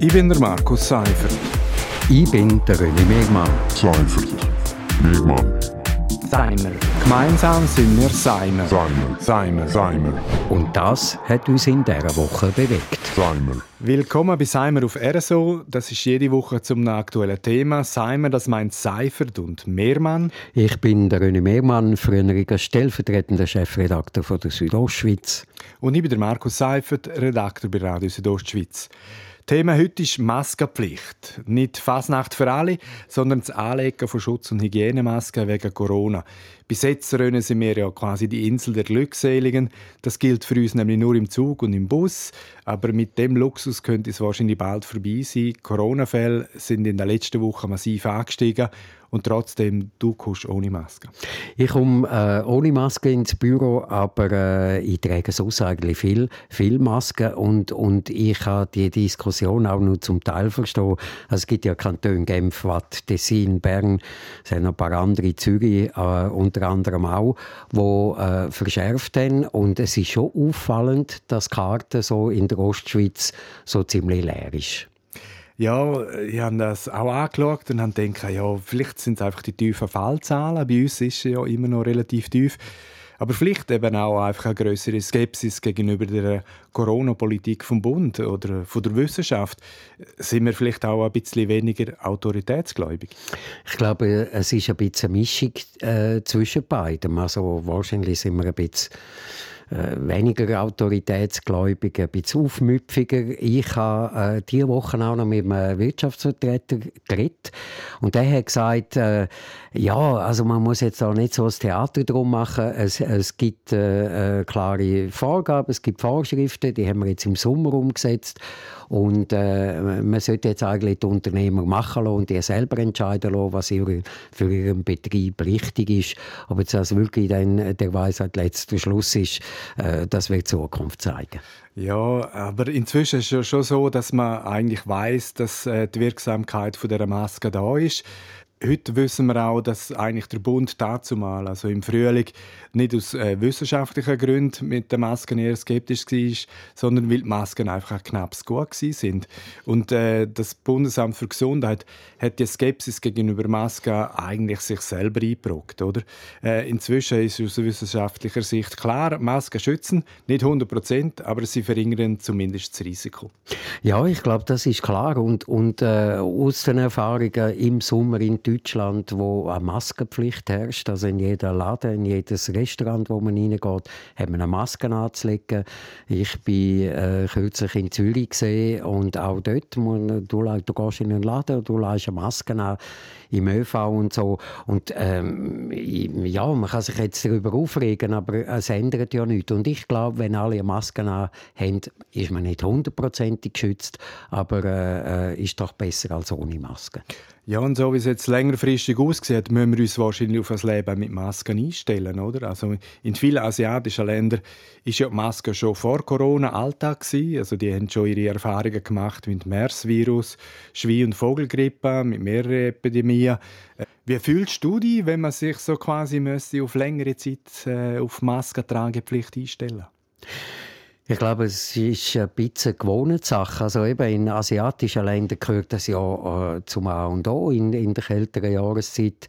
Ich bin der Markus Seifert. Ich bin der René Megmann. Seifert. Megmann. Seimer. Gemeinsam sind wir Seimer. Seimer. Seimer. Seimer. Und das hat uns in dieser Woche bewegt. Seimer. Willkommen bei Seimer auf RSO. Das ist jede Woche zum aktuellen Thema. Seimer, das meint Seifert und Mehrmann. Ich bin der René Mehrmann, früheriger stellvertretender Chefredakteur von der Südostschweiz. Und ich bin der Markus Seifert, Redakteur bei Radio Südostschweiz. Thema heute ist Maskenpflicht. Nicht Fasnacht für alle, sondern das Anlegen von Schutz- und Hygienemasken wegen Corona. Bis jetzt rönen sind wir ja quasi die Insel der Glückseligen. Das gilt für uns nämlich nur im Zug und im Bus. Aber mit dem Luxus könnte es wahrscheinlich bald vorbei sein. Corona-Fälle sind in der letzten Woche massiv angestiegen und trotzdem, du kommst ohne Maske. Ich komme äh, ohne Maske ins Büro, aber äh, ich trage sonst eigentlich viel, viel Masken und, und ich kann die Diskussion auch nur zum Teil verstehen. Also es gibt ja Kantone Genf, Watt, Tessin, Bern, es sind ein paar andere, Zürich äh, unter anderem auch, die äh, verschärft haben und es ist schon auffallend, dass Karte so in der Ostschweiz so ziemlich leer ist. Ja, ich habe das auch angeschaut und habe gedacht, ja, vielleicht sind es einfach die tiefen Fallzahlen. Bei uns ist es ja immer noch relativ tief. Aber vielleicht eben auch einfach eine größere Skepsis gegenüber der Corona-Politik vom Bund oder von der Wissenschaft. Sind wir vielleicht auch ein bisschen weniger autoritätsgläubig? Ich glaube, es ist ein bisschen eine Mischung äh, zwischen beiden. Also wahrscheinlich sind wir ein bisschen äh, weniger autoritätsgläubig, ein bisschen aufmüpfiger. Ich habe äh, diese Woche auch noch mit einem Wirtschaftsvertreter geredet und der hat gesagt, äh, ja, also man muss jetzt auch nicht so das Theater drum machen. Es, es gibt äh, äh, klare Vorgaben, es gibt Vorschriften, die haben wir jetzt im Sommer umgesetzt und äh, man sollte jetzt eigentlich die Unternehmer machen lassen und die selber entscheiden lassen, was für ihren Betrieb richtig ist. Ob jetzt das wirklich dann der Weisheit letzter Schluss ist, äh, das wird die Zukunft zeigen. Ja, aber inzwischen ist es schon so, dass man eigentlich weiß, dass äh, die Wirksamkeit von der Maske da ist. Heute wissen wir auch, dass eigentlich der Bund dazu mal, also im Frühling, nicht aus äh, wissenschaftlichen Gründen mit den Masken eher skeptisch war, sondern weil die Masken einfach knapp gut sind. Und äh, das Bundesamt für Gesundheit hat die Skepsis gegenüber Masken eigentlich sich selber eingebrockt, oder? Äh, inzwischen ist aus wissenschaftlicher Sicht klar, Masken schützen, nicht 100 Prozent, aber sie verringern zumindest das Risiko. Ja, ich glaube, das ist klar. Und, und äh, aus den Erfahrungen im Sommer in Deutschland, wo eine Maskenpflicht herrscht, also in jeder Laden, in jedes Restaurant, wo man reingeht, hat man eine Maske anzulegen. Ich bin äh, kürzlich in Zürich gesehen und auch dort, man, du, du gehst in einen Laden und du leist eine Maske an im ÖV und so. Und ähm, ja, man kann sich jetzt darüber aufregen, aber es ändert ja nichts. Und ich glaube, wenn alle Masken haben, ist man nicht hundertprozentig geschützt, aber äh, äh, ist doch besser als ohne Maske. Ja, und so wie es jetzt längerfristig aussieht, müssen wir uns wahrscheinlich auf ein Leben mit Masken einstellen, oder? Also in vielen asiatischen Ländern ist ja die Maske schon vor Corona Alltag gewesen. Also die haben schon ihre Erfahrungen gemacht mit MERS-Virus, Schwein- und Vogelgrippe, mit mehreren Epidemien. Äh, wie fühlst du dich, wenn man sich so quasi müsste auf längere Zeit äh, auf Maskentragepflicht einstellen? Ich glaube, es ist ein bisschen Gewohnheitssache. Also eben in asiatischen Ländern gehört das ja äh, zum A und O. In, in der kälteren Jahreszeit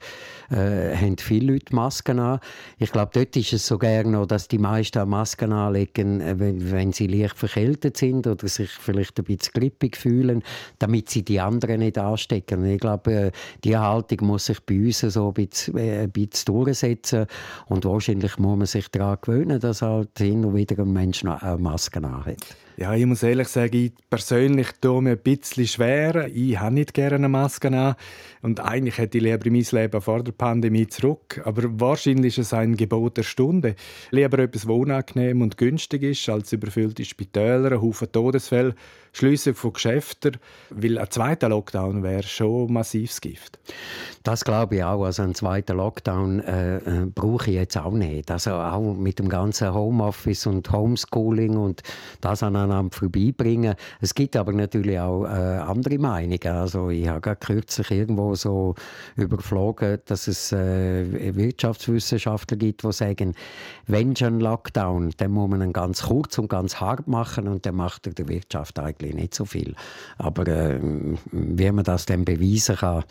äh, haben viele Leute Masken an. Ich glaube, dort ist es so gerne dass die meisten Masken anlegen, äh, wenn, wenn, sie leicht verkältet sind oder sich vielleicht ein bisschen grippig fühlen, damit sie die anderen nicht anstecken. Ich glaube, äh, diese Haltung muss sich bei uns so ein bisschen, äh, ein bisschen durchsetzen und wahrscheinlich muss man sich daran gewöhnen, dass halt hin und wieder ein Mensch noch Masken anhat. Ja, ich muss ehrlich sagen, ich persönlich tue mir ein bisschen schwer. Ich habe nicht gerne eine Maske an. Und eigentlich hätte ich lieber mein Leben vor der Pandemie zurück. Aber wahrscheinlich ist es ein Gebot der Stunde. Lieber etwas, das unangenehm und günstig ist, als überfüllte Spitäler, ein Haufen Todesfälle, Schließung von Geschäften. Weil ein zweiter Lockdown wäre schon massives Gift. Das glaube ich auch. Also einen zweiten Lockdown äh, äh, brauche ich jetzt auch nicht. Also auch mit dem ganzen Homeoffice und Homeschooling und das an aneinander vorbeibringen. Es gibt aber natürlich auch äh, andere Meinungen. Also ich habe gerade kürzlich irgendwo so überflogen, dass es äh, Wirtschaftswissenschaftler gibt, die sagen, wenn schon Lockdown, dann muss man ihn ganz kurz und ganz hart machen und dann macht er der Wirtschaft eigentlich nicht so viel. Aber äh, wie man das dann beweisen kann,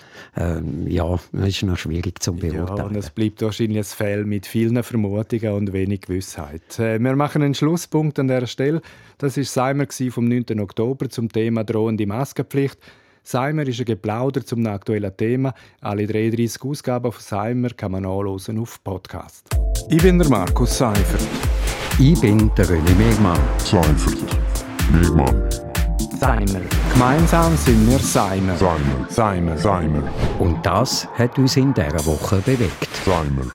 ja, ist noch schwierig zu beurteilen. Ja, und es bleibt wahrscheinlich ein Feld mit vielen Vermutungen und wenig Gewissheit. Wir machen einen Schlusspunkt an dieser Stelle. Das war Seimer vom 9. Oktober zum Thema drohende Maskenpflicht. Seimer ist ein Geplauder zum aktuellen Thema. Alle 33 Ausgaben von Seimer kann man nachlesen auf Podcast. Ich bin der Markus Seifert. Ich bin der René Megmann. Seifert. Megmann. Seimer. Gemeinsam sind wir Seimer. Seimer. Seimer. Seimer. Und das hat uns in dieser Woche bewegt. Seimer.